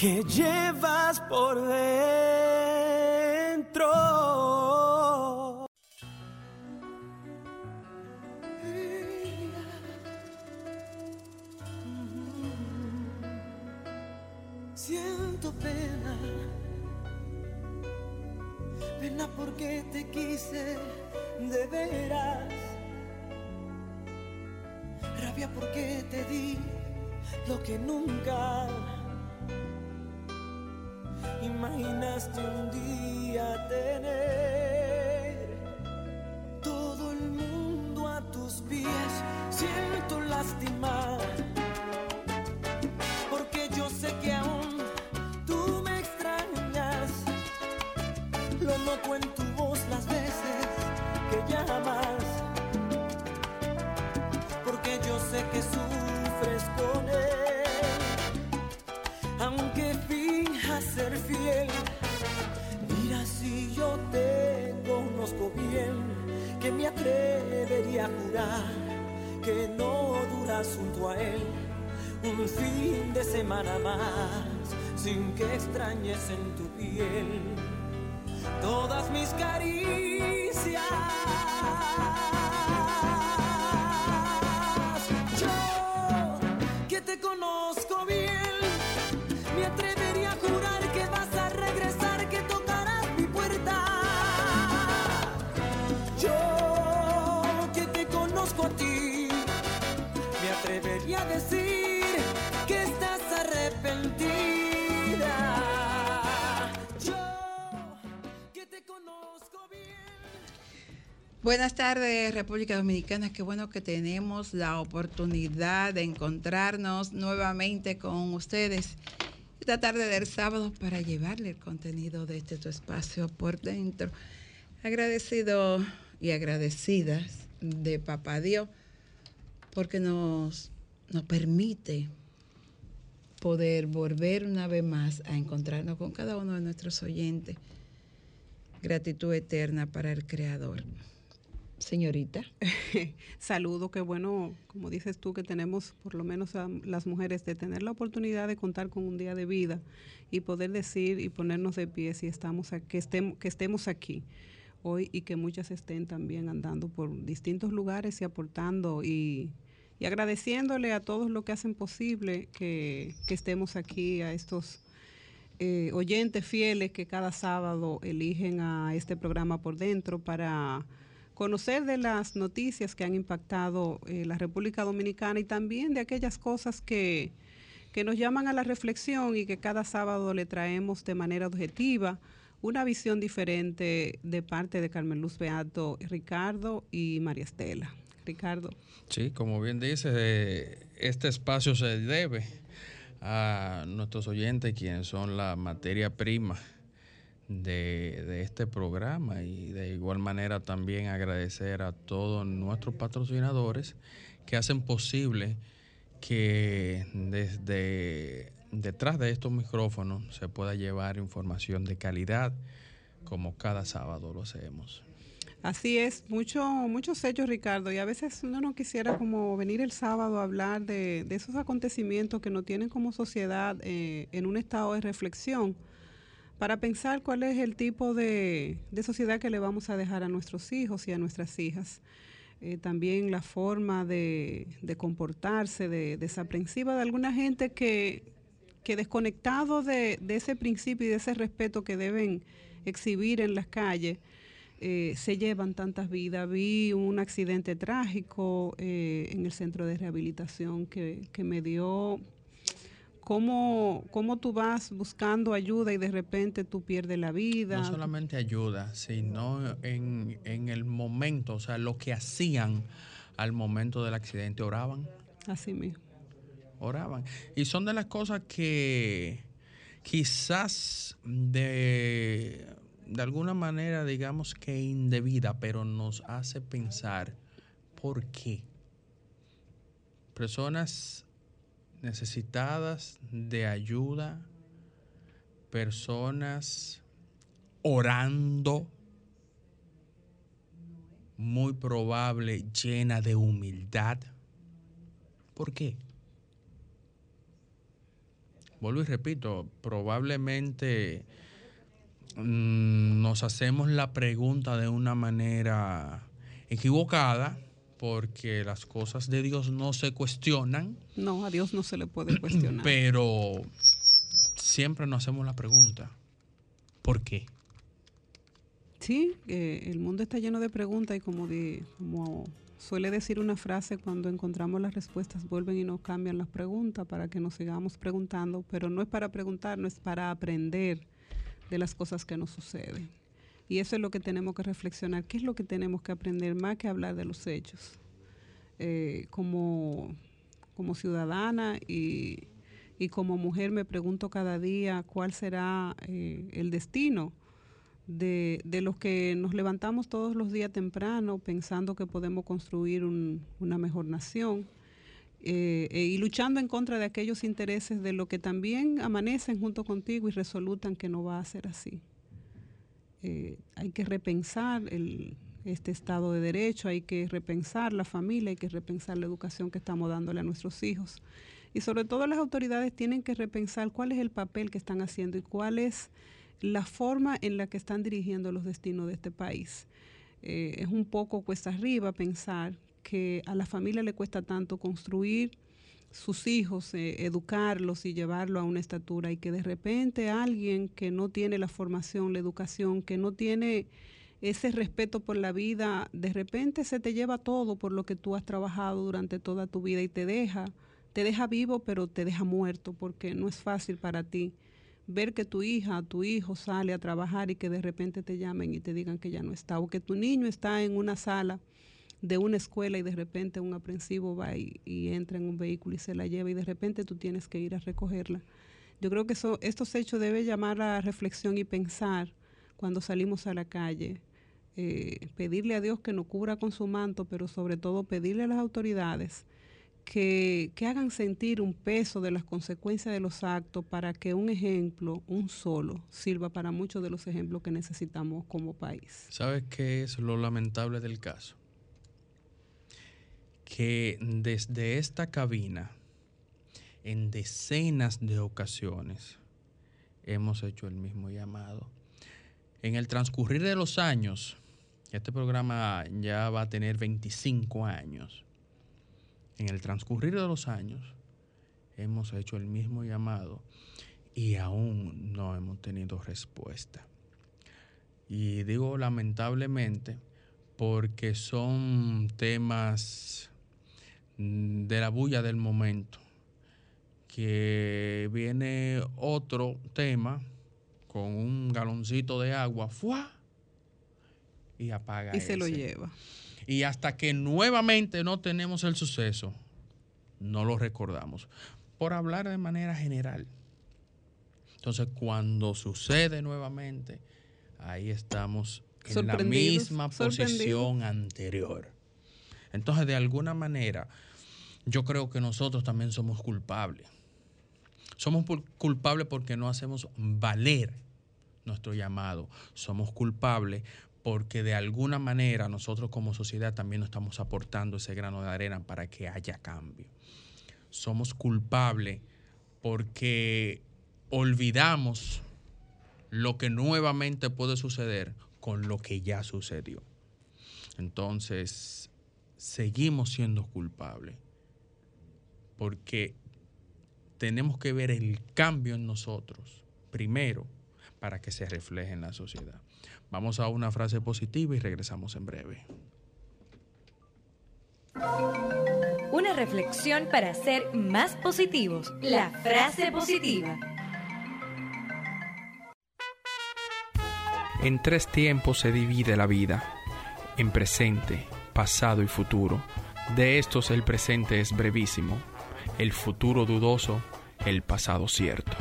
que llevas por dentro. Siento pena, pena porque te quise de veras, rabia porque te di lo que nunca imaginaste un día tener. Todo el mundo a tus pies, siento lástima porque yo sé que aún tú me extrañas. Lo noto en tu voz las veces que llamas. Porque yo sé que sufres con él. Mira si yo te conozco bien, que me atrevería a jurar que no duras junto a él un fin de semana más sin que extrañes en tu piel todas mis caricias. Buenas tardes, República Dominicana. Qué bueno que tenemos la oportunidad de encontrarnos nuevamente con ustedes esta tarde del sábado para llevarle el contenido de este tu espacio por dentro. Agradecido y agradecidas de Papá Dios porque nos, nos permite poder volver una vez más a encontrarnos con cada uno de nuestros oyentes. Gratitud eterna para el Creador. Señorita. Saludo, qué bueno, como dices tú, que tenemos por lo menos a las mujeres de tener la oportunidad de contar con un día de vida y poder decir y ponernos de pie si estamos aquí, que, estemos, que estemos aquí hoy y que muchas estén también andando por distintos lugares y aportando y, y agradeciéndole a todos lo que hacen posible que, que estemos aquí, a estos eh, oyentes fieles que cada sábado eligen a este programa por dentro para conocer de las noticias que han impactado eh, la República Dominicana y también de aquellas cosas que, que nos llaman a la reflexión y que cada sábado le traemos de manera objetiva una visión diferente de parte de Carmen Luz Beato, Ricardo y María Estela. Ricardo. Sí, como bien dice, eh, este espacio se debe a nuestros oyentes, quienes son la materia prima de, de, este programa y de igual manera también agradecer a todos nuestros patrocinadores que hacen posible que desde detrás de estos micrófonos se pueda llevar información de calidad como cada sábado lo hacemos. Así es, mucho, muchos hechos, Ricardo, y a veces uno no quisiera como venir el sábado a hablar de, de esos acontecimientos que nos tienen como sociedad eh, en un estado de reflexión para pensar cuál es el tipo de, de, sociedad que le vamos a dejar a nuestros hijos y a nuestras hijas. Eh, también la forma de, de comportarse, de, desaprensiva de alguna gente que, que desconectado de, ese principio y de ese respeto que deben exhibir en las calles, eh, se llevan tantas vidas. Vi un accidente trágico eh, en el centro de rehabilitación que, que me dio cómo, cómo tú vas buscando ayuda y de repente tú pierdes la vida. No solamente ayuda, sino en, en el momento, o sea, lo que hacían al momento del accidente, oraban. Así mismo. oraban. Y son de las cosas que quizás de, de alguna manera, digamos que indebida, pero nos hace pensar por qué. Personas necesitadas de ayuda, personas orando, muy probable llena de humildad. ¿Por qué? Vuelvo y repito, probablemente mm, nos hacemos la pregunta de una manera equivocada porque las cosas de Dios no se cuestionan. No, a Dios no se le puede cuestionar. Pero siempre nos hacemos la pregunta, ¿por qué? Sí, eh, el mundo está lleno de preguntas y como, de, como suele decir una frase, cuando encontramos las respuestas vuelven y nos cambian las preguntas para que nos sigamos preguntando, pero no es para preguntar, no es para aprender de las cosas que nos suceden. Y eso es lo que tenemos que reflexionar. ¿Qué es lo que tenemos que aprender más que hablar de los hechos? Eh, como, como ciudadana y, como mujer me pregunto cada día cuál será eh, el destino de, los que nos levantamos todos los días temprano pensando que podemos construir una mejor nación. Eh, y luchando en contra de aquellos intereses de los que también amanecen junto contigo y resolutan que no va a ser así. Eh, hay que repensar este Estado de Derecho, hay que repensar la familia, hay que repensar la educación que estamos dándole a nuestros hijos. Y sobre todo las autoridades tienen que repensar cuál es el papel que están haciendo y cuál es la forma en la que están dirigiendo los destinos de este país. Eh, es un poco cuesta arriba pensar que a la familia le cuesta tanto construir sus hijos, eh, educarlos y llevarlo a una estatura y que de repente alguien que no tiene la formación, la educación, que no tiene ese respeto por la vida, de repente se te lleva todo por lo que tú has trabajado durante toda tu vida y te deja, te deja vivo pero te deja muerto porque no es fácil para ti ver que tu hija, tu hijo sale a trabajar y que de repente te llamen y te digan que ya no está o que tu niño está en una sala de una escuela y de repente un aprensivo va y, entra en un vehículo y se la lleva y de repente tú tienes que ir a recogerla. Yo creo que eso, estos hechos deben llamar a reflexión y pensar cuando salimos a la calle. Eh, pedirle a Dios que nos cubra con su manto, pero sobre todo pedirle a las autoridades que, que, hagan sentir un peso de las consecuencias de los actos para que un ejemplo, un solo, sirva para muchos de los ejemplos que necesitamos como país. ¿Sabes qué es lo lamentable del caso? Que desde esta cabina, en decenas de ocasiones, hemos hecho el mismo llamado. En el transcurrir de los años, este programa ya va a tener 25 años. En el transcurrir de los años, hemos hecho el mismo llamado y aún no hemos tenido respuesta. Y digo lamentablemente porque son temas de la bulla del momento, que viene otro tema con un galoncito de agua, ¡fua! y apaga. Y se lo lleva. Y hasta que nuevamente no tenemos el suceso, no lo recordamos. Por hablar de manera general. Entonces, cuando sucede nuevamente, ahí estamos en la misma posición anterior. Entonces, de alguna manera, yo creo que nosotros también somos culpables. Somos culpables porque no hacemos valer nuestro llamado. Somos culpables porque de alguna manera nosotros como sociedad también nos estamos aportando ese grano de arena para que haya cambio. Somos culpables porque olvidamos lo que nuevamente puede suceder con lo que ya sucedió. Entonces, seguimos siendo culpables porque tenemos que ver el cambio en nosotros primero para que se refleje en la sociedad. Vamos a una frase positiva y regresamos en breve. Una reflexión para ser más positivos. La frase positiva. En tres tiempos se divide la vida, en presente, pasado y futuro. De estos el presente es brevísimo el futuro dudoso, el pasado cierto.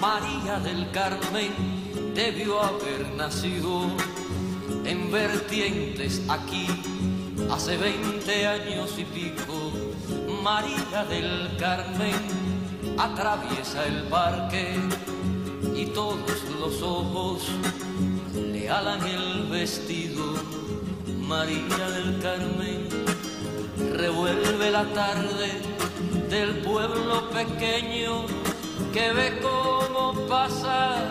María del Carmen debió haber nacido en vertientes aquí hace 20 años y pico. María del Carmen atraviesa el parque y todos los ojos le alan el vestido. María del Carmen revuelve la tarde del pueblo pequeño que ve cómo pasa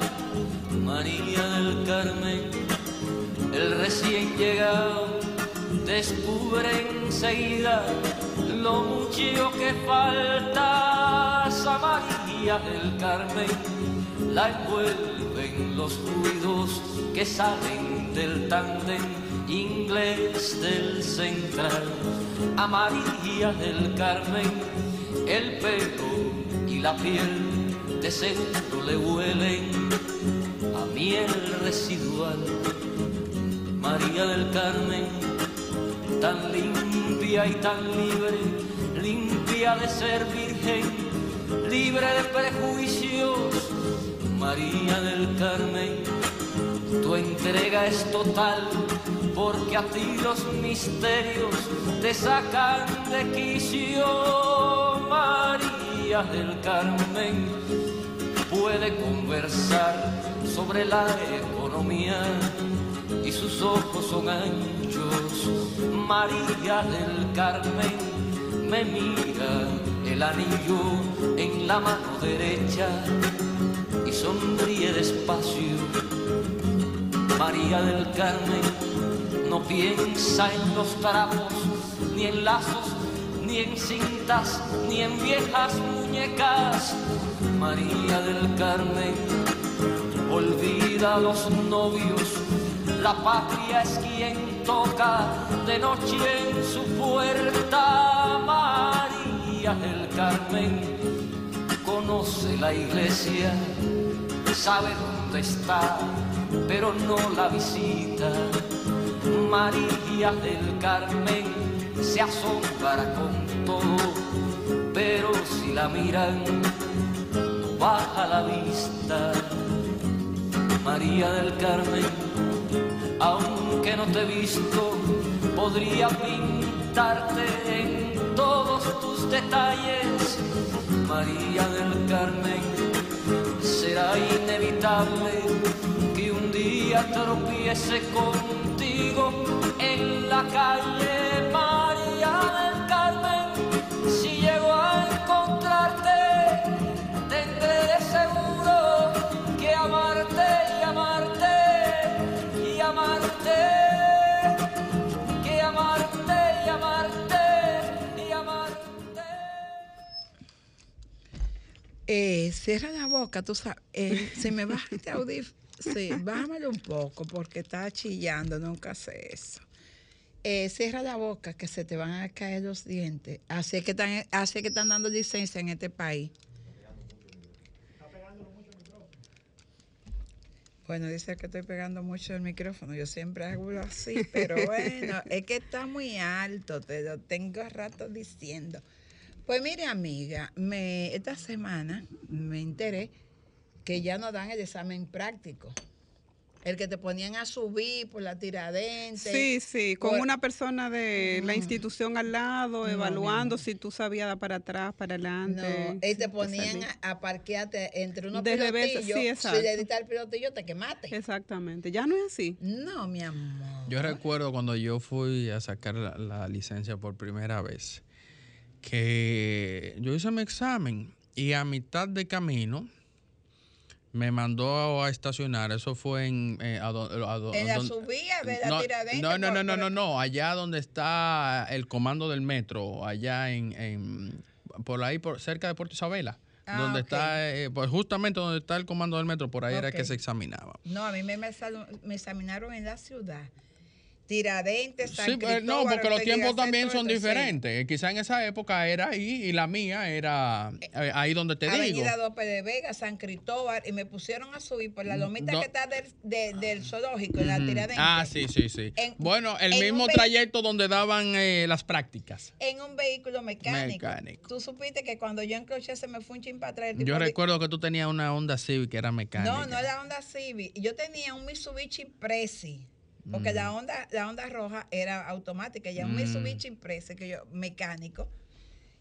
María del Carmen, el recién llegado descubre enseguida lo mucho que falta a del Carmen, la envuelven los ruidos que salen del tándem inglés del central, a María del Carmen, el pelo y la piel de centro le huelen miel residual. María del Carmen, tan limpia y tan libre, limpia de ser virgen, libre de prejuicios. María del Carmen, tu entrega es total, porque a ti los misterios te sacan de quicio. María del Carmen, puede conversar sobre la economía y sus ojos son anchos. María del Carmen me mira el anillo en la mano derecha y sonríe despacio. María del Carmen no piensa en los trapos, ni en lazos, ni en cintas, ni en viejas muñecas. María del Carmen olvida a los novios, la patria es quien toca de noche en su puerta. María del Carmen conoce la iglesia, sabe dónde está, pero no la visita. María del Carmen se asombra con todo, pero si la miran, no baja la vista. María del Carmen, aunque no te he visto, podría pintarte en todos tus detalles. María del Carmen, será inevitable que un día tropiece contigo en la calle. María del Eh, cierra la boca, tú sabes. Eh, se me baja este audífono. Sí, bájamelo un poco porque está chillando, nunca hace eso. Eh, cierra la boca que se te van a caer los dientes. Así es que están, así es que están dando licencia en este país. Bueno, dice que estoy pegando mucho el micrófono. Yo siempre hago así, pero bueno, es que está muy alto, te lo tengo rato diciendo. Pues mire, amiga, me, esta semana me enteré que ya no dan el examen práctico. El que te ponían a subir por la tiradente. Sí, sí, con por- una persona de la institución al lado, No, evaluando si tú sabías dar para atrás, para adelante. No, y te ponían a, a parquearte entre unos De pilotillos. sí, exacto. Si le diste al pilotillo, te quemaste. Exactamente, ya no es así. No, mi amor. Yo recuerdo cuando yo fui a sacar la, la licencia por primera vez, que yo hice mi examen y a mitad de camino me mandó a estacionar. Eso fue en... eh, a do- a do- En la don- subida de la no, no, no, no, no, no, no, allá donde está el comando del metro, allá en, en- por ahí, por cerca de Puerto Isabela, Ah, donde está, eh, pues justamente donde está el comando del metro, por ahí era Ok. que se examinaba. No, a mí me, me examinaron en la ciudad. Tiradentes, San Sí, pues, no, Cristóbal, porque los tiempos también son diferentes. Quizá en esa época era ahí y la mía era eh, ahí donde te digo. Avenida López de Vega, San Cristóbal, y me pusieron a subir por la lomita que está del, de- del zoológico, en la. Tiradentes. Ah, sí, sí, sí. En- bueno, el mismo trayecto donde daban eh, las prácticas. En un vehículo mecánico. Mecánico. Tú supiste que cuando yo encroché se me fue un chin para atrás. Yo recuerdo que tú tenías una Honda Civic que era mecánica. No, no era Honda Civic. Yo tenía un Mitsubishi Prezi. Porque la Honda, la Honda roja era automática. Ya un Mm. Mitsubishi Prezi, que yo, mecánico.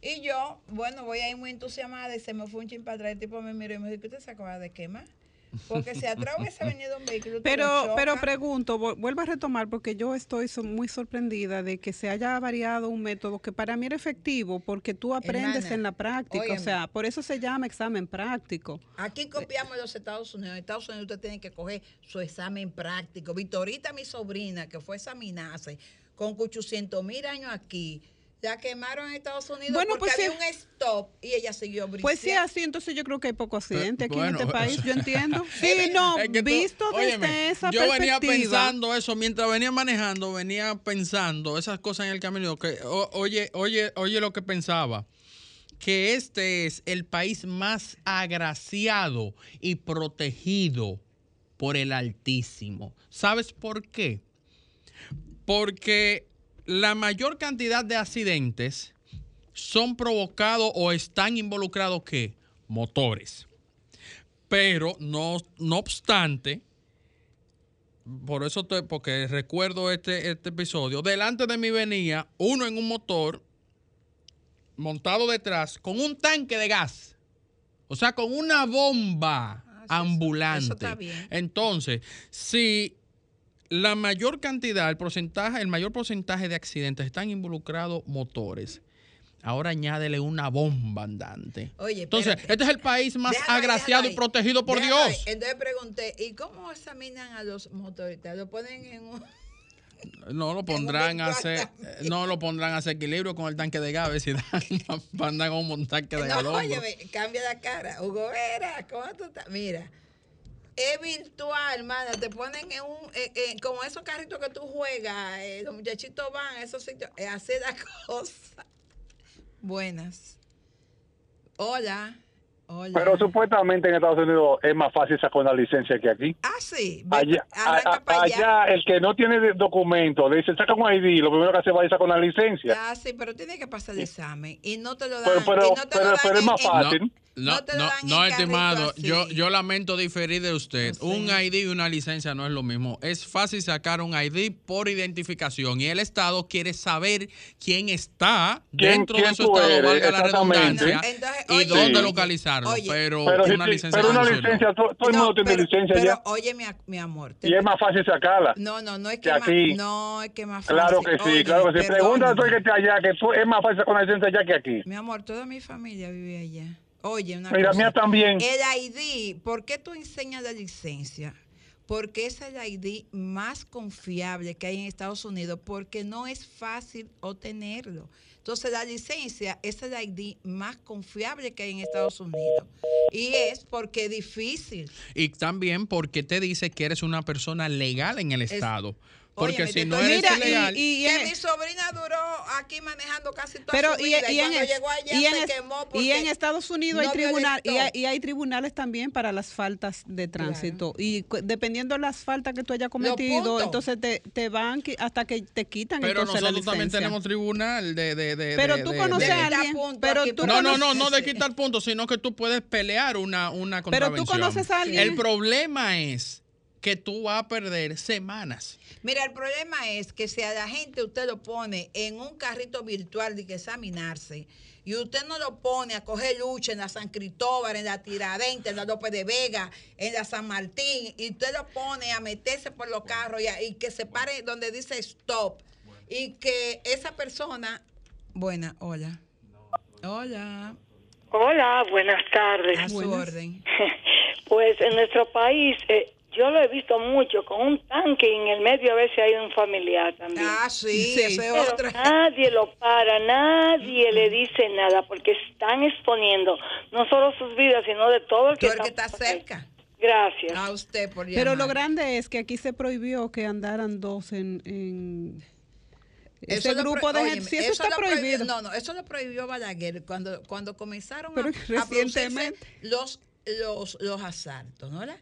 Y yo, bueno, voy ahí muy entusiasmada y se me fue un chin para atrás. El tipo me miró y me dijo, ¿qué usted se acaba de quemar? Porque si atrás hubiese venido un vehículo, Pero, choca. pero pregunto, vu- vuelvo a retomar porque yo estoy muy sorprendida de que se haya variado un método que para mí era efectivo porque tú aprendes Hermana, en la práctica, óyeme. o sea, por eso se llama examen práctico. Aquí copiamos los Estados Unidos. En Estados Unidos usted tiene que coger su examen práctico. Victorita, mi sobrina, que fue examinarse con 800 mil años aquí, la quemaron en Estados Unidos Bueno, porque pues sí. había un stop y ella siguió brincando. Pues sí, así entonces yo creo que hay poco accidente aquí bueno, en este país, yo entiendo. Sí, no, Es que tú- visto desde óyeme, esa yo venía perspectiva. pensando eso mientras venía manejando, venía pensando esas cosas en el camino. Que, o- oye, oye, oye lo que pensaba. Que este es el país más agraciado y protegido por el Altísimo. ¿Sabes por qué? Porque la mayor cantidad de accidentes son provocados o están involucrados ¿qué? Motores. Pero no, no obstante, por eso te, porque recuerdo este, este episodio, delante de mí venía uno en un motor montado detrás con un tanque de gas. O sea, con una bomba Ah, ambulante. eso está bien. Entonces, si la mayor cantidad, el porcentaje, el mayor porcentaje de accidentes están involucrados motores, ahora añádele una bomba andante. Oye, Entonces, espérate. este es el país más agraciado y protegido por Dios. Entonces pregunté, ¿y cómo examinan a los motoristas? ¿Lo ponen en un...? No lo pondrán a hacer, no lo pondrán a hacer equilibrio con el tanque de gas, a ver si dan, mandan un tanque de gas. No, al oye, cambia la cara. Hugo Vera, ¿cómo tú estás? Mira, es virtual, hermana. Te ponen en un, eh, eh, como esos carritos que tú juegas, eh, los muchachitos van a esos sitios, eh, a hacer la cosa. Buenas. Hola. Hola. Pero supuestamente en Estados Unidos es más fácil sacar una licencia que aquí. Ah, sí. Allá, a- a- allá. allá, el que no tiene documento, le dice, saca un ID, lo primero que hace va a sacar una licencia. Ah, sí, pero tiene que pasar el examen. Y no te lo dan. Pero- pero- y no te pero- lo dan pero es más en- fácil. No, No te no, en no, carrito estimado, yo, yo lamento diferir de usted. No sé. Un ID y una licencia no es lo mismo. Es fácil sacar un ID por identificación y el Estado quiere saber quién está ¿Quién- dentro quién de su Estado, eres? valga la redundancia, Entonces, y oye, dónde oye, localizarlo. oye. pero, Pero, una si- licencia pero una no licencia, todo, todo el No, mundo tiene pero- licencia pero, ya. Oye, mi, mi amor. te- Y es más fácil sacarla. No, no, no es que, que más, aquí. no es que más fácil. Claro que sí, Oye, claro que sí. Perdóname. tú que está allá, que tú, es más fácil sacar una licencia allá que aquí. Mi amor, toda mi familia vive allá. Oye, una Mira, cosa. mía también. El ID, ¿por qué tú enseñas la licencia? Porque es el ID más confiable que hay en Estados Unidos, porque no es fácil obtenerlo. Entonces, la licencia es el ID más confiable que hay en Estados Unidos. Y es porque es difícil. Y también porque te dice que eres una persona legal en el Estado. Porque si no eres Mira, y- ilegal... y, que en- mi sobrina duró aquí manejando casi toda pero su vida. Y, y en, cuando es- llegó allá y en se quemó y en Estados Unidos hay tribunal y hay, y hay tribunales también para las faltas de tránsito y dependiendo de las faltas que tú hayas cometido entonces te, te van hasta que te quitan Pero entonces la nosotros también tenemos tribunal de... de, de- pero de- tú conoces de- a alguien pero tú No, no, no, no de quitar puntos, sino que tú puedes pelear una, una Pero tú contravención. conoces a alguien. El problema es que tú vas a perder semanas. Mira, el problema es que si a la gente usted lo pone en un carrito virtual de que examinarse y usted no lo pone a coger lucha en la San Cristóbal, en la Tiradentes, en la López de Vega, en la San Martín, y usted lo pone a meterse por los carros y, a- y que se pare donde dice stop y que esa persona, buena, hola, hola, Hola, buenas tardes. a su orden. Pues en nuestro país, eh, yo lo he visto mucho con un tanque y en el medio a veces hay un familiar también. Ah, sí, Sí. eso es Pero otro. nadie lo para, nadie le dice nada porque están exponiendo no solo sus vidas, sino de todo el que, Tú el que está cerca. Gracias. A usted por llamar. Pero lo grande es que aquí se prohibió que andaran dos en, en ese grupo de gente. Sí, eso, está lo prohibido. No, no, eso lo prohibió Balaguer cuando, cuando comenzaron Pero a, los, los, los asaltos, ¿no? ¿verdad?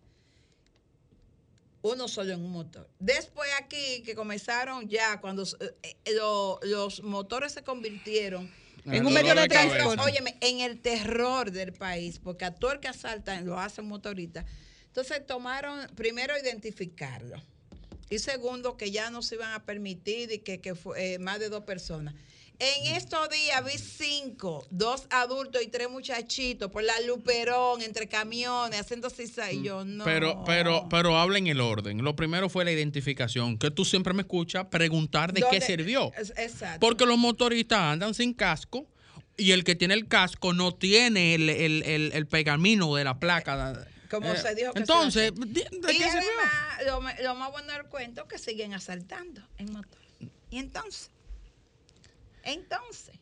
Uno solo en un motor. Después aquí, que comenzaron ya, cuando eh, eh, lo- los motores se convirtieron En un medio de transporte. Óyeme, en el terror del país, porque a todo el que asaltan lo hacen motoristas. Entonces tomaron, primero, identificarlo. Y segundo, que ya no se iban a permitir y que, que fue, eh, más de dos personas. En estos días vi cinco, dos adultos y tres muchachitos por la Luperón, entre camiones, haciendo cisa y yo no. Pero, pero, pero habla en el orden. Lo primero fue la identificación, que tú siempre me escuchas preguntar de qué ¿Dónde- sirvió. Exacto. Porque los motoristas andan sin casco y el que tiene el casco no tiene el, el, el, el pergamino de la placa. Como Eh, se dijo que Entonces, ¿de, de y qué sirvió? lo más bueno del cuento es que siguen asaltando en motor. Y entonces, entonces,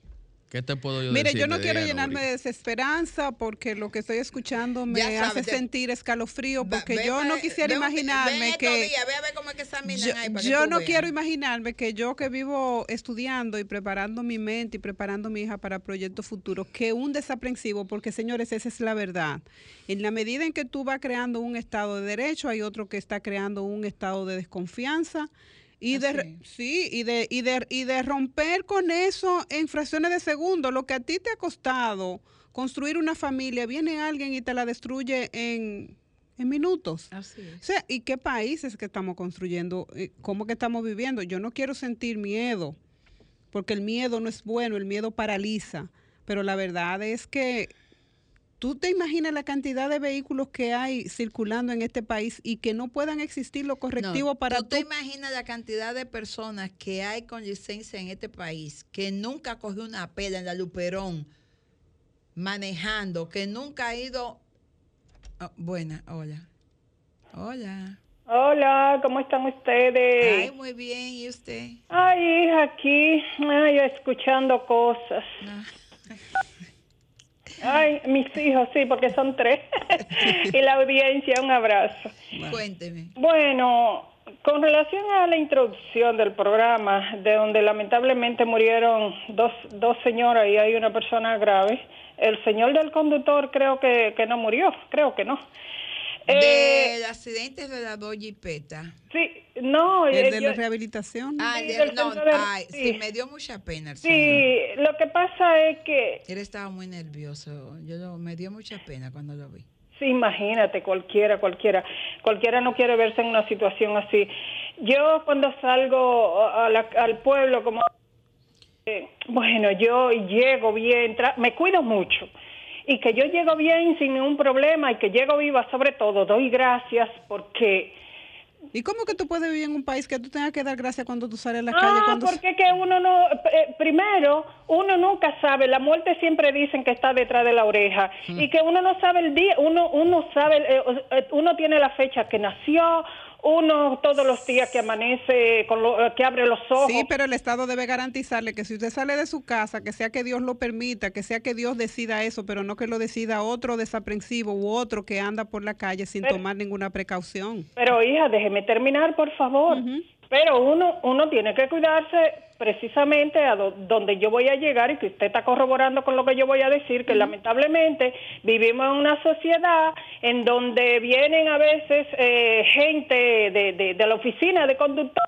¿Qué te puedo yo Mire, decir? yo no quiero Diana llenarme de desesperanza porque lo que estoy escuchando me hace te- sentir escalofrío porque ve yo no quisiera ve imaginarme que yo, ahí para que yo no veas. quiero imaginarme que yo que vivo estudiando y preparando mi mente y preparando a mi hija para proyectos futuros, que un desaprensivo, porque señores, esa es la verdad. En la medida en que tú vas creando un estado de derecho, hay otro que está creando un estado de desconfianza. Y de, sí, y de, y, de, y de romper con eso en fracciones de segundo. Lo que a ti te ha costado construir una familia, viene alguien y te la destruye en, en minutos. Así O es. sea, ¿y qué países que estamos construyendo? Eh, ¿Cómo que estamos viviendo? Yo no quiero sentir miedo, porque el miedo no es bueno, el miedo paraliza. Pero la verdad es que tú te imaginas la cantidad de vehículos que hay circulando en este país y que no puedan existir los correctivos No, para ¿Tú te imaginas la cantidad de personas que hay con licencia en este país que nunca cogió una pela en la Luperón manejando, que nunca ha ido... Ah, buena, hola. Hola. Hola, ¿cómo están ustedes? Ay, muy bien, ¿y usted? Ay, hija, aquí, ay, escuchando cosas. Ah. Ay, mis hijos, sí, porque son tres. y la audiencia, un abrazo. Cuénteme. Bueno, con relación a la introducción del programa, de donde lamentablemente murieron dos, dos señoras y hay una persona grave, el señor del conductor creo que, que no murió, creo que no. Eh, Del accidente de la dos jipetas. sí, no, el eh, de yo- la rehabilitación. Ah, Sí, de- no, de- ay, sí. sí. me dio mucha pena el señor. sí, lo que pasa es que Él estaba muy nervioso. Yo lo- me dio mucha pena cuando lo vi. Sí, imagínate, cualquiera, cualquiera, cualquiera no quiere verse en una situación así. Yo cuando salgo a la- al pueblo, como, eh, bueno, yo llego bien, tra- me cuido mucho. Y que yo llego bien sin ningún problema y que llego viva sobre todo, doy gracias porque... ¿Y cómo que tú puedes vivir en un país que tú tengas que dar gracias cuando tú sales a la calle? Ah, Cuando porque que uno no, eh, primero, uno nunca sabe, la muerte siempre dicen que está detrás de la oreja y que uno no sabe el día, uno uno sabe, eh, eh, uno tiene la fecha que nació, uno todos los días que amanece, con lo- que abre los ojos. Sí, pero el Estado debe garantizarle que si usted sale de su casa, que sea que Dios lo permita, que sea que Dios decida eso, pero no que lo decida otro desaprensivo u otro que anda por la calle sin Pero- tomar ninguna precaución. Pero hija, déjeme terminar, por favor. Pero uno uno tiene que cuidarse precisamente a do- donde yo voy a llegar y que usted está corroborando con lo que yo voy a decir, que lamentablemente vivimos en una sociedad en donde vienen a veces eh, gente de, de, de la oficina de conductor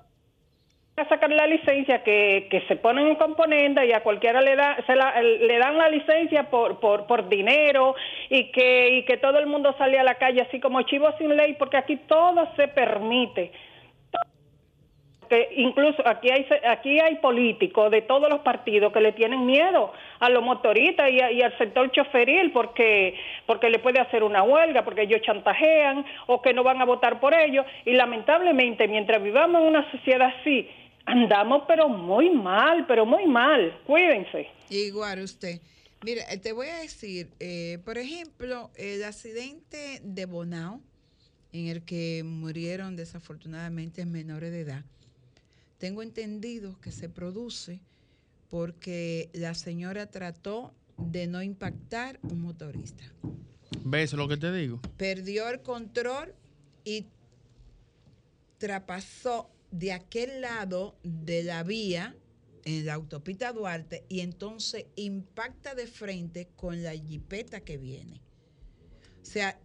a sacar la licencia que, que se ponen en componenda y a cualquiera le da se la- le dan la licencia por, por por dinero y que y que todo el mundo sale a la calle así como chivo sin ley porque aquí todo se permite que incluso aquí hay aquí hay políticos de todos los partidos que le tienen miedo a los motoristas y, a- y al sector choferil porque porque le puede hacer una huelga porque ellos chantajean o que no van a votar por ellos y lamentablemente mientras vivamos en una sociedad así andamos pero muy mal pero muy mal cuídense Igual usted. Mira, eh, te voy a decir, eh, por ejemplo, el accidente de Bonao, en el que murieron desafortunadamente menores de edad. Tengo entendido que se produce porque la señora trató de no impactar un motorista. ¿Ves lo que te digo? Perdió el control y trapasó de aquel lado de la vía en la autopista Duarte y entonces impacta de frente con la jipeta que viene. O sea,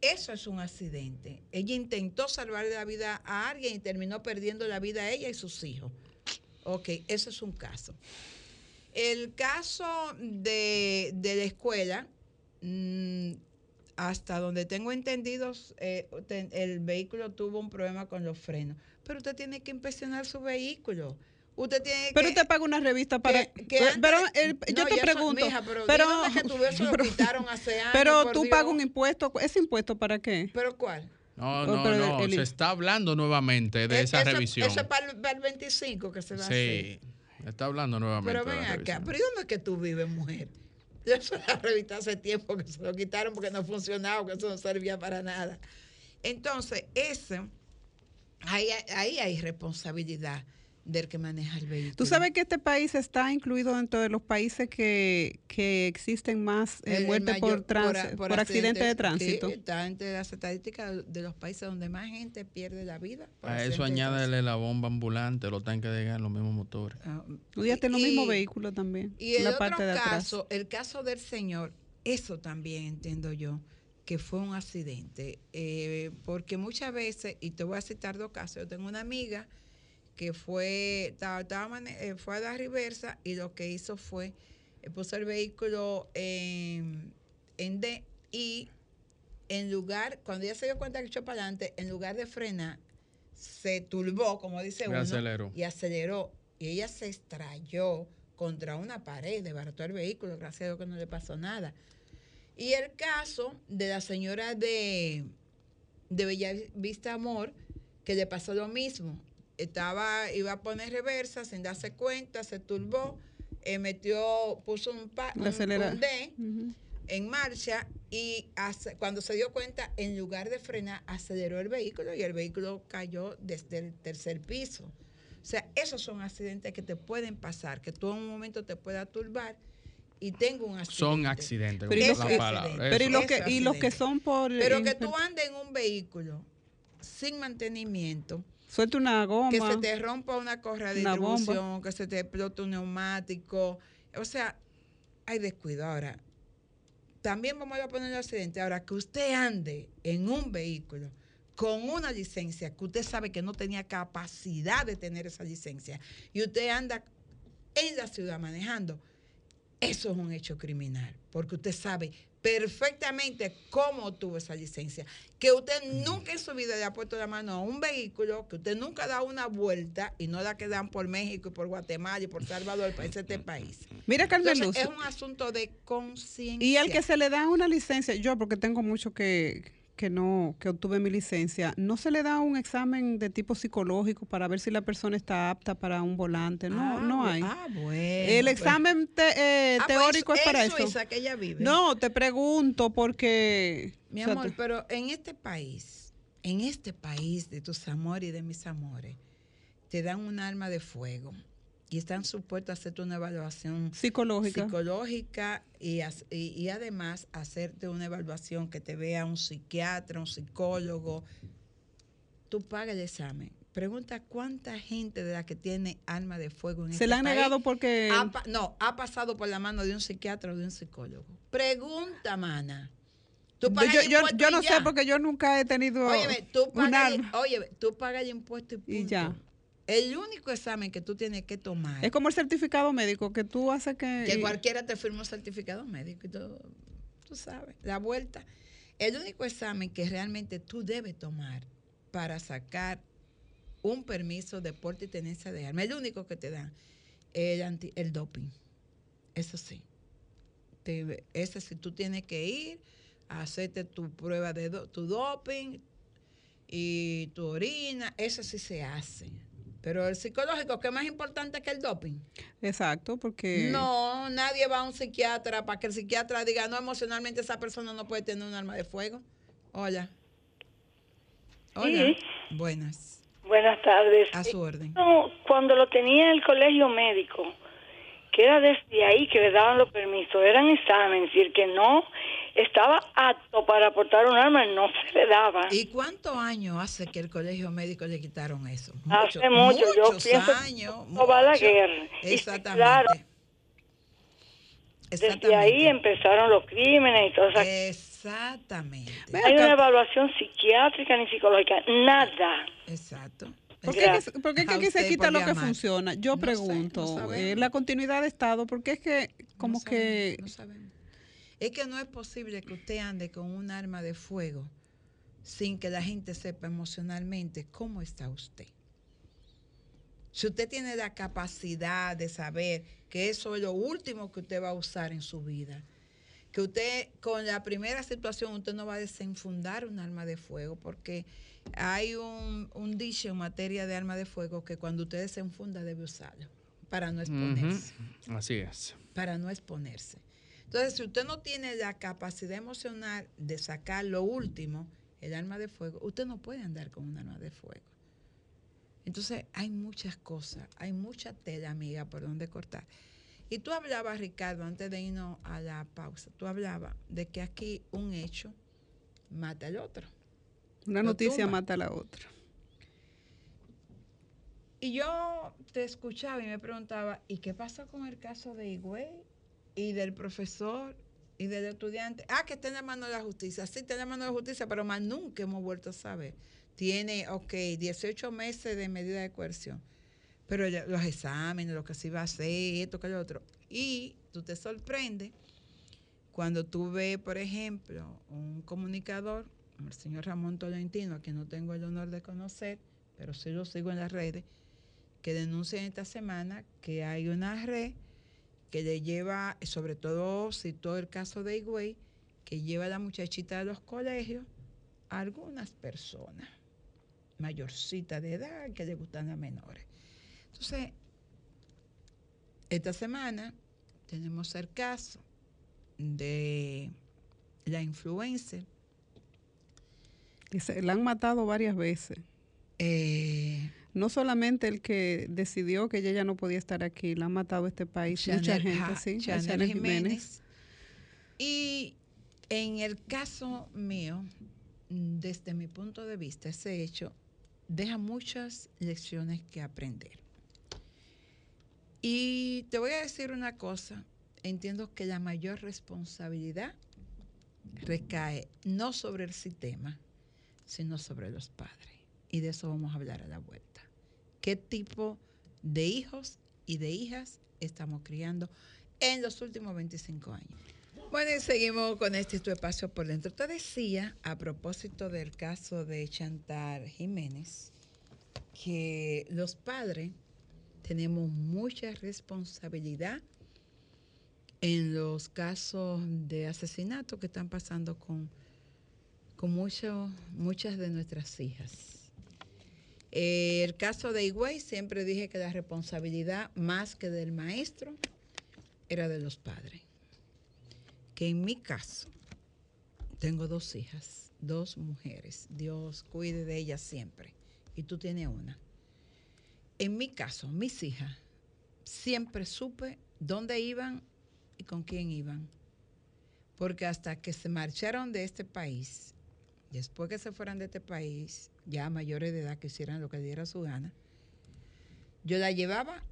eso es un accidente. Ella intentó salvarle la vida a alguien y terminó perdiendo la vida a ella y sus hijos. Ok, eso es un caso. El caso de, de la escuela, mm, hasta donde tengo entendido, eh, el vehículo tuvo un problema con los frenos. Pero usted tiene que inspeccionar su vehículo. Usted tiene Pero que... usted paga una revista para. que- que pero antes- pero, el- no, yo te eso, pregunto. mija, pero pero, que lo pero- quitaron hace años, pero tú Dios. pagas un impuesto. ¿Ese impuesto para qué? ¿Pero cuál? No, Oh, no, pero no. el- se está hablando nuevamente de Eh, esa eso- revisión. Eso es para, el- para el 25 que se va a hacer. Sí, se está hablando nuevamente Pero ven acá, pero ¿y dónde es que tú vives, mujer? Eso la revista hace tiempo que se lo quitaron porque no funcionaba, que eso no servía para nada. Entonces, ese, ahí, ahí hay responsabilidad del que maneja el vehículo. Tú sabes que este país está incluido dentro de los países que, que existen más eh, El- el muertes por, mayor- trans- por, accidentes de tránsito. sí, está entre las estadísticas de los países donde más gente pierde la vida. por A eso accidente añádele la bomba ambulante, los tanques de gas, los mismos motores. Ah, Tú ya en los mismos vehículos también. Y el la otro parte de atrás. caso, el caso del señor, eso también entiendo yo, que fue un accidente. Eh, porque muchas veces, y te voy a citar dos casos, yo tengo una amiga que fue, estaba, estaba eh, fue a la reversa y lo que hizo fue, eh, puso el vehículo en, en D y en lugar, cuando ella se dio cuenta que echó para adelante, en lugar de frenar, se turbó, como dice Y uno, aceleró. y aceleró. Y ella se estrelló contra una pared, desbarató el vehículo, gracias a Dios que no le pasó nada. Y el caso de la señora de, de Bellavista Amor, que le pasó lo mismo. Estaba, iba a poner reversa sin darse cuenta, se turbó, eh, metió, puso un, pa, un- D en marcha y hace- cuando se dio cuenta, en lugar de frenar, aceleró el vehículo y el vehículo cayó desde el tercer piso. O sea, esos son accidentes que te pueden pasar, que tú en un momento te pueda turbar y tengo un accidente. Son accidentes, Pero y como los la que- palabra. Pero y los, Eso que, es y los que accidente. son por. Pero que tú andes en un vehículo sin mantenimiento, Suelta una goma. que se te rompa una correa de distribución, que se te explote un neumático. O sea, hay descuido. Ahora, también vamos a poner el accidente. Ahora, que usted ande en un vehículo con una licencia que usted sabe que no tenía capacidad de tener esa licencia y usted anda en la ciudad manejando, eso es un hecho criminal, porque usted sabe perfectamente cómo obtuvo esa licencia. Que usted nunca en su vida le ha puesto la mano a un vehículo, que usted nunca da una vuelta y no la que dan por México y por Guatemala y por Salvador, para este país. Mira, Carmen Entonces, Luz. es un asunto de conciencia. Y al que se le da una licencia, yo porque tengo mucho que, que no, que obtuve mi licencia, no se le da un examen de tipo psicológico para ver si la persona está apta para un volante. No, Ah, no hay. Ah, bueno. El pues. examen te- eh, Ah, pues, teórico es para eso. Suiza, que ella vive. No, te pregunto porque... Mi o sea, amor, te- pero en este país, en este país de tus amores y de mis amores, te dan un arma de fuego y están supuestos a hacerte una evaluación psicológica. psicológica y, y- y además hacerte una evaluación que te vea un psiquiatra, un psicólogo. Tú pagas el examen. Pregunta cuánta gente de la que tiene arma de fuego en se este le han país negado porque... ha no, ha pasado por la mano de un psiquiatra o de un psicólogo. Pregunta, mana. Tú yo, pagas yo, yo, y no sé porque yo nunca he tenido Óyeme, tú pagas, óyeme, tú pagas el impuesto y, Y punto. ya. El único examen que tú tienes que tomar, Es como el certificado médico que tú haces que... que cualquiera te firma un certificado médico y todo, tú sabes, la vuelta. El único examen que realmente tú debes tomar para sacar un permiso de porte y tenencia de arma, el único que te dan, el, anti- el doping. Eso sí. Te- ese si tú tienes que ir a hacerte tu prueba de do- tu doping y tu orina, eso sí se hace. Pero el psicológico, ¿qué es más importante que el doping? Exacto, porque... No, nadie va a un psiquiatra para que el psiquiatra diga, no, emocionalmente esa persona no puede tener un arma de fuego. Hola. Hola. Buenas. Buenas tardes. A su orden. No, Cuando lo tenía en el colegio médico, que era desde ahí que le daban los permisos, eran exámenes, y el que no estaba apto para portar un arma no se le daba. ¿Y cuántos años hace que el colegio médico le quitaron eso? Hace mucho, yo muchos pienso años. que va la mucho. guerra. Y Exactamente. desde ahí empezaron los crímenes y todo. O sea, Exactamente. no hay una evaluación psiquiátrica ni psicológica, nada. Exacto. ¿Por qué, Gracias. que- por qué que A aquí se quita lo que funciona? Yo No sé, pregunto, no eh, la continuidad de Estado, porque es que como No que... sabemos, no sabemos. Es que no es posible que usted ande con un arma de fuego sin que la gente sepa emocionalmente cómo está usted. Si usted tiene la capacidad de saber que eso es lo último que usted va a usar en su vida, que usted con la primera situación usted no va a desenfundar un arma de fuego porque hay un, un dicho en materia de arma de fuego que cuando usted desenfunda debe usarlo para no exponerse Así es. para no exponerse. Entonces, si usted no tiene la capacidad emocional de sacar lo último, el arma de fuego, usted no puede andar con un arma de fuego. Entonces, hay muchas cosas, hay mucha tela, amiga, por donde cortar. Y tú hablabas, Ricardo, antes de irnos a la pausa, tú hablabas de que aquí un hecho mata al otro. Una noticia tumba. mata a la otra. Y yo te escuchaba y me preguntaba, ¿y qué pasó con el caso de Higüey y del profesor y del estudiante? Ah, que está en la mano de la justicia. Sí, está en la mano de la justicia, pero más nunca hemos vuelto a saber. Tiene, ok, 18 meses de medida de coerción. Pero los exámenes, lo que se iba a hacer, esto, que lo otro. Y tú te sorprendes cuando tú ves, por ejemplo, un comunicador, el señor Ramón Tolentino, a quien no tengo el honor de conocer, pero sí lo sigo en las redes, que denuncian esta semana que hay una red que le lleva, sobre todo citó el caso de Higüey, que lleva a la muchachita de los colegios a algunas personas mayorcitas de edad que le gustan las menores. Entonces, esta semana tenemos el caso de la influencer Y se la han matado varias veces. eh, No solamente el que decidió que ella ya no podía estar aquí, la han matado este país. Mucha gente, sí. Chanel Chanel Jiménez. Y en el caso mío, desde mi punto de vista, ese hecho deja muchas lecciones que aprender. Y te voy a decir una cosa, entiendo que la mayor responsabilidad recae no sobre el sistema, sino sobre los padres. Y de eso vamos a hablar a la vuelta. ¿Qué tipo de hijos y de hijas estamos criando en los últimos 25 años? Bueno, y seguimos con este tu espacio por dentro. Te decía, a propósito del caso de Chantal Jiménez, que los padres tenemos mucha responsabilidad en los casos de asesinato que están pasando con, con mucho- muchas de nuestras hijas. El caso de Higüey, siempre dije que la responsabilidad más que del maestro era de los padres. Que en mi caso, tengo dos hijas, dos mujeres. Dios cuide de ellas siempre. Y tú tienes una. En mi caso, mis hijas, siempre supe dónde iban y con quién iban. Porque hasta que se marcharon de este país, después que se fueran de este país, ya mayores de edad que hicieran lo que diera su gana, yo la llevaba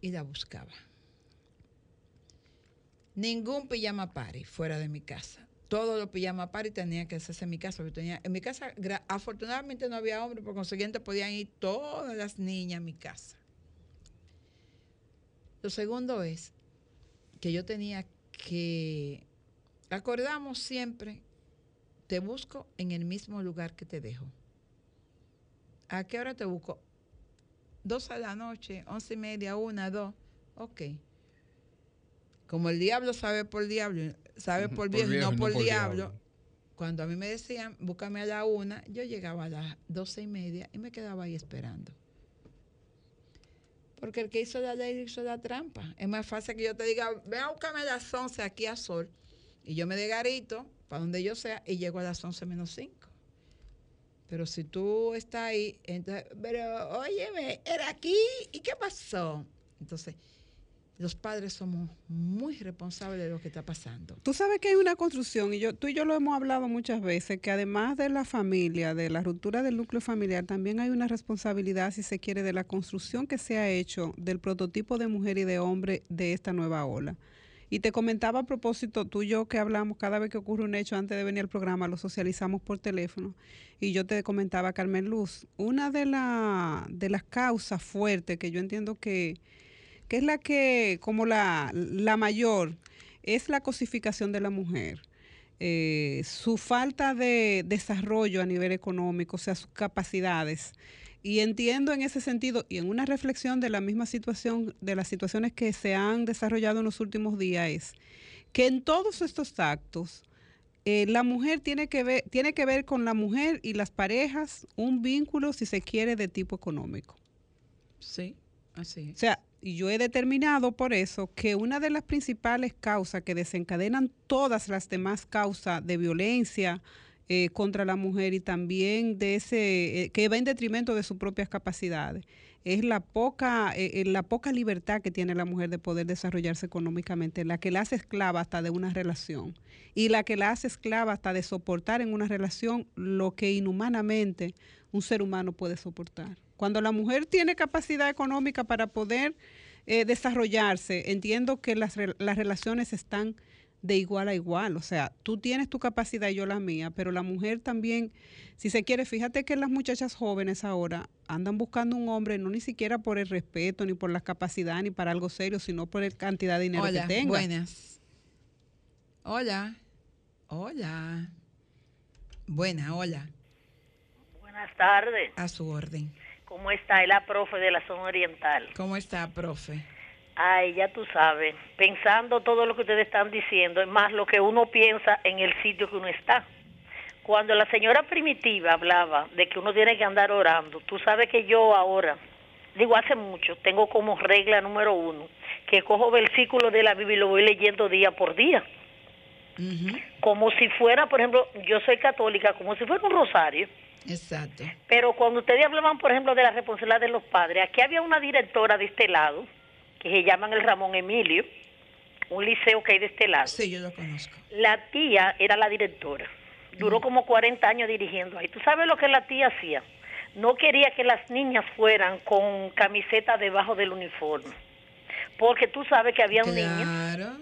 y la buscaba. Ningún pijama party fuera de mi casa. Todos los pijama party tenían que hacerse en mi casa. porque tenía- en mi casa, afortunadamente, no había hombres, por consiguiente, podían ir todas las niñas a mi casa. Lo segundo es que yo tenía que. Acordamos siempre, te busco en el mismo lugar que te dejo. ¿A qué hora te busco? Dos a la noche, once y media, una, dos. Ok. Como el diablo sabe por diablo, sabe por por viejo y viejo no por por diablo, diablo. cuando a mí me decían, búscame a la una, yo llegaba a las doce y media y me quedaba ahí esperando. Porque el que hizo la ley hizo la trampa. Es más fácil que yo te diga, ven a buscarme a las 11 aquí a Sol. Y yo me dé garito para donde yo sea y llego a las 11 menos 5. Pero si tú estás ahí, entonces, pero óyeme, era aquí, ¿y qué pasó? Entonces, los padres somos muy responsables de lo que está pasando. Tú sabes que hay una construcción, y yo, tú y yo lo hemos hablado muchas veces, que además de la familia, de la ruptura del núcleo familiar, también hay una responsabilidad, si se quiere, de la construcción que se ha hecho del prototipo de mujer y de hombre de esta nueva ola. Y te comentaba a propósito, tú y yo que hablamos cada vez que ocurre un hecho antes de venir al programa, lo socializamos por teléfono. Y yo te comentaba, Carmen Luz, una de, la, de las causas fuertes que yo entiendo que que es la que, como la, la mayor, es la cosificación de la mujer. Eh, su falta de desarrollo a nivel económico, o sea, sus capacidades. Y entiendo en ese sentido, y en una reflexión de la misma situación, de las situaciones que se han desarrollado en los últimos días, es que en todos estos actos, eh, la mujer tiene que, ver, tiene que ver con la mujer y las parejas un vínculo, si se quiere, de tipo económico. Sí, así. O sea, y yo he determinado por eso que una de las principales causas que desencadenan todas las demás causas de violencia eh, contra la mujer y también de ese eh, que va en detrimento de sus propias capacidades es la poca eh, la poca libertad que tiene la mujer de poder desarrollarse económicamente, la que la hace esclava hasta de una relación y la que la hace esclava hasta de soportar en una relación lo que inhumanamente un ser humano puede soportar. Cuando la mujer tiene capacidad económica para poder eh, desarrollarse, entiendo que las, las relaciones están de igual a igual. O sea, tú tienes tu capacidad y yo la mía, pero la mujer también, si se quiere, fíjate que las muchachas jóvenes ahora andan buscando un hombre no ni siquiera por el respeto, ni por la capacidad, ni para algo serio, sino por la cantidad de dinero Hola, que tenga. Buenas. Hola. Hola. Buena, hola. Buenas tardes. A su orden. ¿Cómo está? Es la profe de la zona oriental. ¿Cómo está, profe? Ay, ya tú sabes, pensando todo lo que ustedes están diciendo, es más lo que uno piensa en el sitio que uno está. Cuando la señora primitiva hablaba de que uno tiene que andar orando, tú sabes que yo ahora, digo hace mucho, tengo como regla número uno, que cojo versículos de la Biblia y lo voy leyendo día por día. Como si fuera, por ejemplo, yo soy católica, como si fuera un rosario. Exacto. Pero cuando ustedes hablaban, por ejemplo, de la responsabilidad de los padres, aquí había una directora de este lado, que se llaman el Ramón Emilio, un liceo que hay de este lado. Sí, yo lo conozco. La tía era la directora. Duró como 40 años dirigiendo ahí. ¿Tú sabes lo que la tía hacía? No quería que las niñas fueran con camiseta debajo del uniforme. Porque tú sabes que había niñas Claro.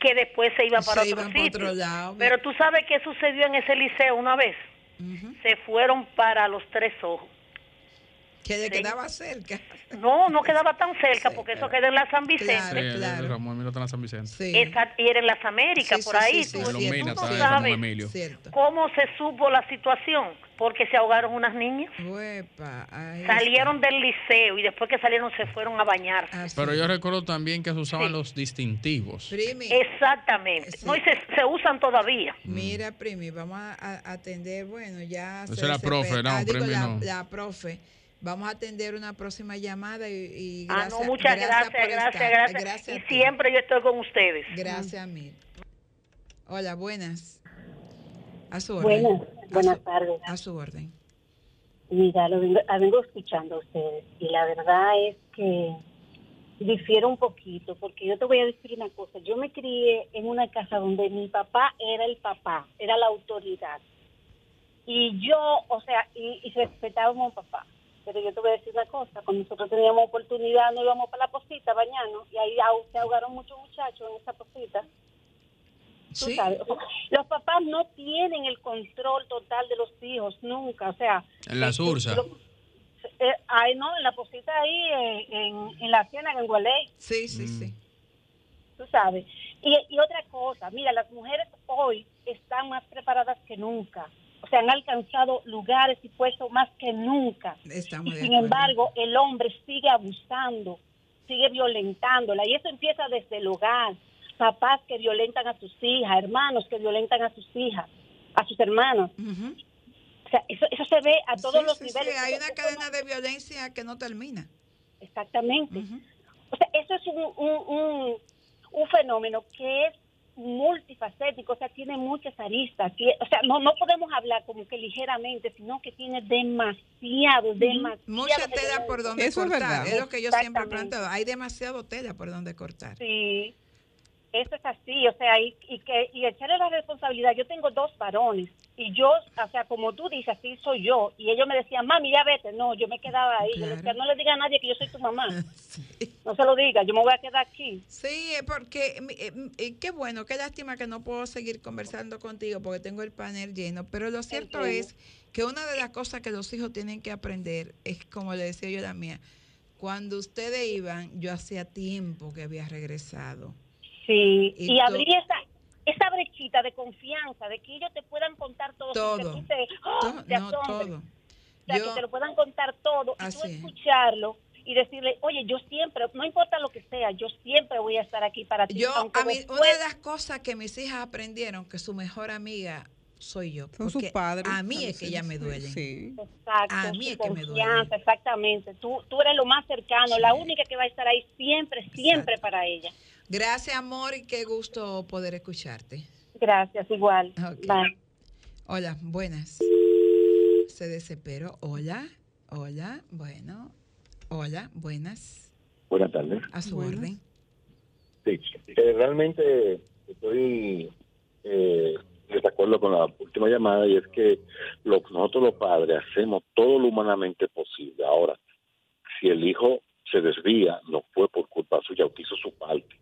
que después se iban para Se otro iban para sitio. otro lado. Pero tú sabes qué sucedió en ese liceo una vez. Se fueron para los tres ojos. Que le Sí. quedaba cerca. No, no quedaba tan cerca porque eso queda en la San Vicente. Claro. Ramón Emilio está en la San Vicente. Sí. Esa- y era en las Américas, Sí, por sí, ahí. sí, sí, tú, tú no sabes Emilio. Cierto. cómo se supo la situación, porque se ahogaron unas niñas. Uepa, Salieron del liceo y después que salieron se fueron a bañar. Así. Pero yo recuerdo también que se usaban los distintivos. Primi, Exactamente. Sí. No, y se, se usan todavía. mira, Primi, vamos a, a atender, bueno, ya... Esa se es la profe, no, Ah, digo, Primi la, no. la profe. Vamos a atender una próxima llamada y, y Ah, gracias, no, muchas gracias, gracias, gracias. Gracias Y siempre yo estoy con ustedes. Gracias, mil. Hola, buenas. A su orden. Buenas, A buenas su- tardes. A su orden. Mira, lo vengo, la vengo escuchando a ustedes y la verdad es que difiero un poquito porque yo te voy a decir una cosa. Yo me crié en una casa donde mi papá era el papá, era la autoridad. Y yo, o sea, y, y respetábamos a papá. Pero yo te voy a decir una cosa, cuando nosotros teníamos oportunidad no íbamos para la posita bañarnos y ahí se ahogaron muchos muchachos en esa posita. Tú Sí. sabes, los papás no tienen el control total de los hijos nunca, o sea, En la eh, Sursa. eh, ahí no, en la posita ahí eh, en, en la ciénaga en Gualey, Sí, sí, sí. tú sabes. Y, y otra cosa, mira, las mujeres hoy están más preparadas que nunca, o sea, han alcanzado lugares y puestos más que nunca. Estamos Y sin embargo, el hombre sigue abusando, sigue violentándola. Y eso empieza desde el hogar. Papás que violentan a sus hijas, hermanos que violentan a sus hijas, a sus hermanos. Ujú. O sea, eso, eso se ve a todos Sí, los sí, niveles. sí, hay una cadena de violencia que no termina. Exactamente. O sea, eso es un, un, un, un fenómeno que es multifacético, o sea, tiene muchas aristas. O sea, no, no podemos hablar como que ligeramente, sino que tiene demasiado, demasiado. Mucha tela por donde Eso es cortar. verdad. Es, lo que yo siempre planteo. Hay demasiado tela por donde cortar. Sí, eso es así, o sea, y, y que y echarle la responsabilidad. Yo tengo dos varones y yo, o sea, como tú dices, así soy yo. Y ellos me decían, mami, ya vete. No, yo me quedaba ahí. Yo decía, no le diga a nadie que yo soy tu mamá. No se lo diga, yo me voy a quedar aquí. Sí, porque eh, eh, qué bueno, qué lástima que no puedo seguir conversando contigo porque tengo el panel lleno, pero lo cierto Entiendo. es que una de las cosas que los hijos tienen que aprender es, como le decía yo a la mía, cuando ustedes iban, yo hacía tiempo que había regresado. Sí, Y abrir esa esa brechita de confianza, de que ellos te puedan contar todo. que Todo. tú te, ¡oh! To- te no, todo. O sea, Yo- que te lo puedan contar todo y tú escucharlo y decirle, oye, yo siempre, no importa lo que sea, yo siempre voy a estar aquí para ti. Yo, aunque a mí, después- una de las cosas que mis hijas aprendieron, que su mejor amiga soy yo. Son sus padres, A mí es que ellas me sí, duelen. sí. Exacto, A mí es que me duele. confianza, exactamente. Tú, tú eres lo más cercano, la única que va a estar ahí siempre, siempre para ella. Gracias, amor, y qué gusto poder escucharte. Gracias, igual. Ok. Bye. Hola, buenas. Se desesperó. Hola, hola, bueno. Hola, buenas. Buenas tardes. A su Buenas. orden. Sí, eh, realmente estoy eh, en desacuerdo con la última llamada y es que lo, nosotros los padres hacemos todo lo humanamente posible. Ahora, si el hijo se desvía, no fue por culpa suya, usted hizo su parte.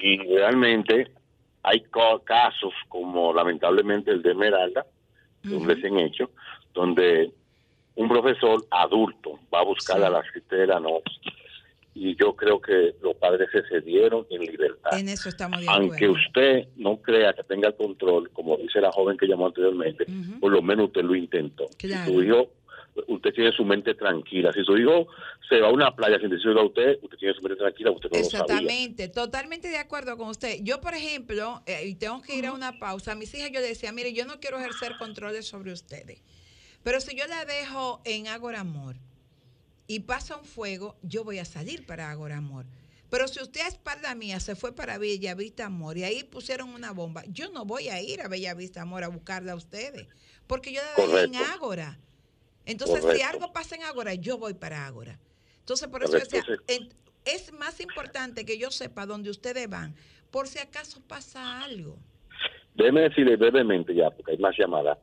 Y realmente hay casos como lamentablemente el de Esmeralda, de un recién hecho, donde un profesor adulto va a buscar a la asistente de la noche y yo creo que los padres se cedieron en libertad. En eso estamos de Aunque acuerdo. usted no crea que tenga el control, como dice la joven que llamó anteriormente, por lo menos usted lo intentó. Claro. Si su hijo, usted tiene su mente tranquila. Si su hijo se va a una playa sin decirle a usted, usted tiene su mente tranquila, usted no lo sabía. Exactamente, totalmente de acuerdo con usted. Yo, por ejemplo, eh, y tengo que ir a una pausa, a mis hijas yo decía, mire, yo no quiero ejercer controles sobre ustedes, pero si yo la dejo en Agora Amor y pasa un fuego, yo voy a salir para Agora Amor. Pero si usted a espalda mía se fue para Bella Vista Amor y ahí pusieron una bomba, yo no voy a ir a Bella Vista Amor a buscarla a ustedes, porque yo la dejé en. Ágora. Entonces, si algo pasa en Ágora, yo voy para Ágora. Entonces, por eso Correcto, decía, en- es más importante que yo sepa dónde ustedes van, por si acaso pasa algo. Déjeme decirle brevemente ya, porque hay más llamadas,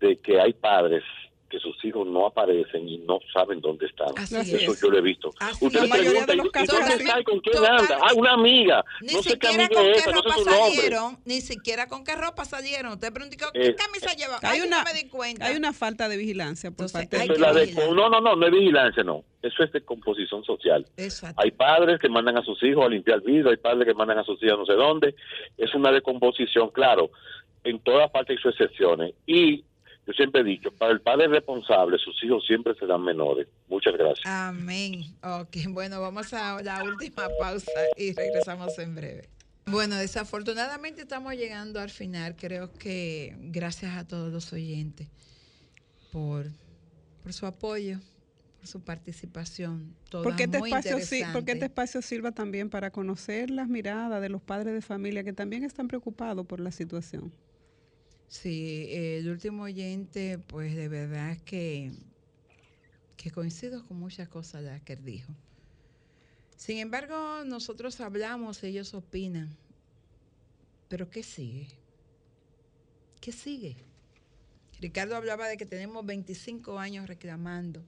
de que hay padres que sus hijos no aparecen y no saben dónde están. Así Eso es. yo lo he visto. Así Usted le pregunta, ¿y dónde está y con quién Total- anda? Ah, una amiga. Ni no sé qué siquiera amiga con es qué esa, no ropa sé su nombre. salieron, ni siquiera con qué ropa salieron. Usted preguntó, ¿qué Eh, camisa lleva? Hay Ay, una, no me di cuenta. hay una falta de vigilancia por parte hay Eso de la de- no, no, no, no es vigilancia, no. Eso es de composición social. Exacto. Hay padres que mandan a sus hijos a limpiar vidrio, hay padres que mandan a sus hijos a no sé dónde. Es una decomposición, claro. En todas partes hay sus excepciones. Y yo siempre he dicho, para el padre responsable, sus hijos siempre serán menores. Muchas gracias. Amén. Ok, bueno, vamos a la última pausa y regresamos en breve. Bueno, desafortunadamente estamos llegando al final. Creo que gracias a todos los oyentes por, por su apoyo, por su participación. Todas Porque este, muy espacio, sí, porque este espacio sirva también para conocer las miradas de los padres de familia que también están preocupados por la situación. Sí, el último oyente, pues de verdad que, que coincido con muchas cosas que él dijo. Sin embargo, nosotros hablamos, ellos opinan. Pero ¿qué sigue? ¿Qué sigue? Ricardo hablaba de que tenemos 25 años reclamando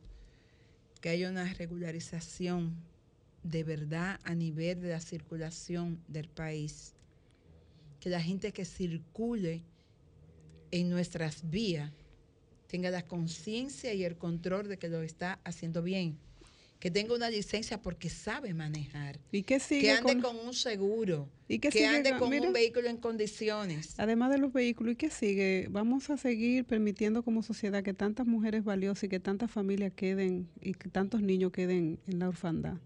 que haya una regularización de verdad a nivel de la circulación del país. Que la gente que circule en nuestras vías tenga la conciencia y el control de que lo está haciendo bien. Que tenga una licencia porque sabe manejar. ¿Y qué sigue Que ande con- con, un seguro. ¿Y que sigue ande con- con mira? un vehículo en condiciones. Además de los vehículos, ¿y qué sigue? Vamos a seguir permitiendo como sociedad que tantas mujeres valiosas y que tantas familias queden y que tantos niños queden en la orfandad.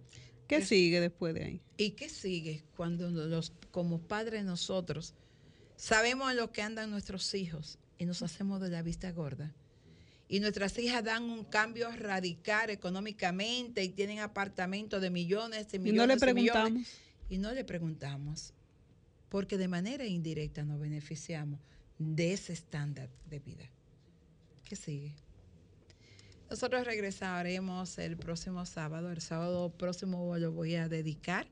¿Qué Es- sigue después de ahí? ¿Y qué sigue cuando los, como padres nosotros sabemos en lo que andan nuestros hijos y nos hacemos de la vista gorda? Y nuestras hijas dan un cambio radical económicamente y tienen apartamentos de millones de Y millones no le millones. preguntamos. Y no le preguntamos. porque de manera indirecta nos beneficiamos de ese estándar de vida. ¿Qué sigue? Nosotros regresaremos el próximo sábado. El sábado próximo lo voy a dedicar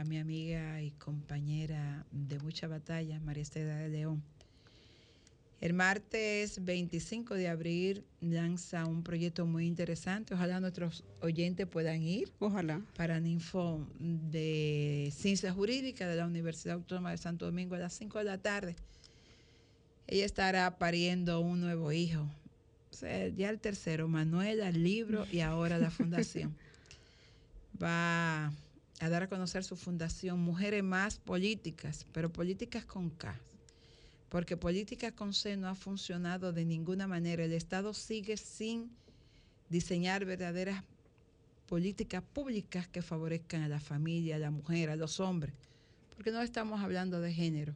a mi amiga y compañera de mucha batalla, María Estela de León. El martes 25 de abril lanza un proyecto muy interesante. Ojalá nuestros oyentes puedan ir. Ojalá. Para Ninfo de Ciencia Jurídica de la Universidad Autónoma de Santo Domingo a las 5 de la tarde. Ella estará pariendo un nuevo hijo. O sea, ya el tercero, Manuela, el libro y ahora la fundación. Va a dar a conocer su fundación Mujeres Más Políticas, pero políticas con K porque política con C no ha funcionado de ninguna manera. El Estado sigue sin diseñar verdaderas políticas públicas que favorezcan a la familia, a la mujer, a los hombres, porque no estamos hablando de género,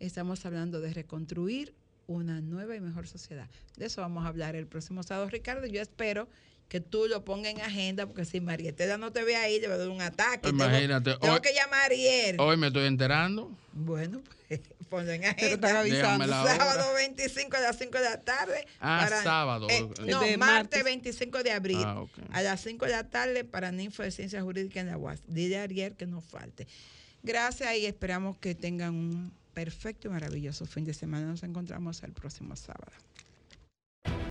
estamos hablando de reconstruir una nueva y mejor sociedad. De eso vamos a hablar el próximo sábado, Ricardo. Yo espero que tú lo pongas en agenda, porque si Marietela no te ve ahí, le va a dar un ataque. Imagínate. Tengo, que llamar a Ariel. Hoy me estoy enterando. Bueno, pues ponlo en agenda. avisando. Sábado 25 a las 5 de la tarde. Ah, sábado. Eh, no, martes. 25 de abril. Ah, a las 5 de la tarde para Ninfo de Ciencias Jurídicas en la UAS. Dile a Ariel que no falte. Gracias y esperamos que tengan un perfecto y maravilloso fin de semana. Nos encontramos el próximo sábado.